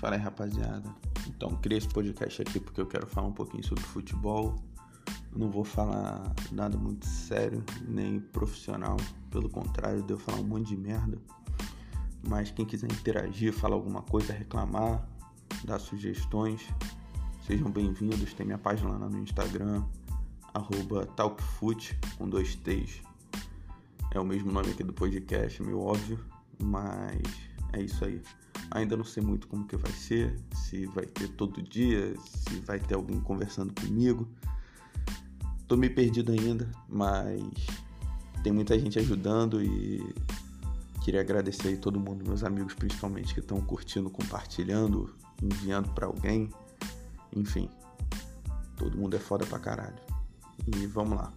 Fala aí, rapaziada. Então, criei esse podcast aqui porque eu quero falar um pouquinho sobre futebol. não vou falar nada muito sério, nem profissional. Pelo contrário, devo falar um monte de merda. Mas quem quiser interagir, falar alguma coisa, reclamar, dar sugestões, sejam bem-vindos. Tem minha página lá no Instagram, arroba talkfoot, com dois T's. É o mesmo nome aqui do podcast, meio óbvio, mas é isso aí. Ainda não sei muito como que vai ser, se vai ter todo dia, se vai ter alguém conversando comigo. Tô meio perdido ainda, mas tem muita gente ajudando e queria agradecer aí todo mundo, meus amigos principalmente que estão curtindo, compartilhando, enviando para alguém. Enfim, todo mundo é foda pra caralho. E vamos lá.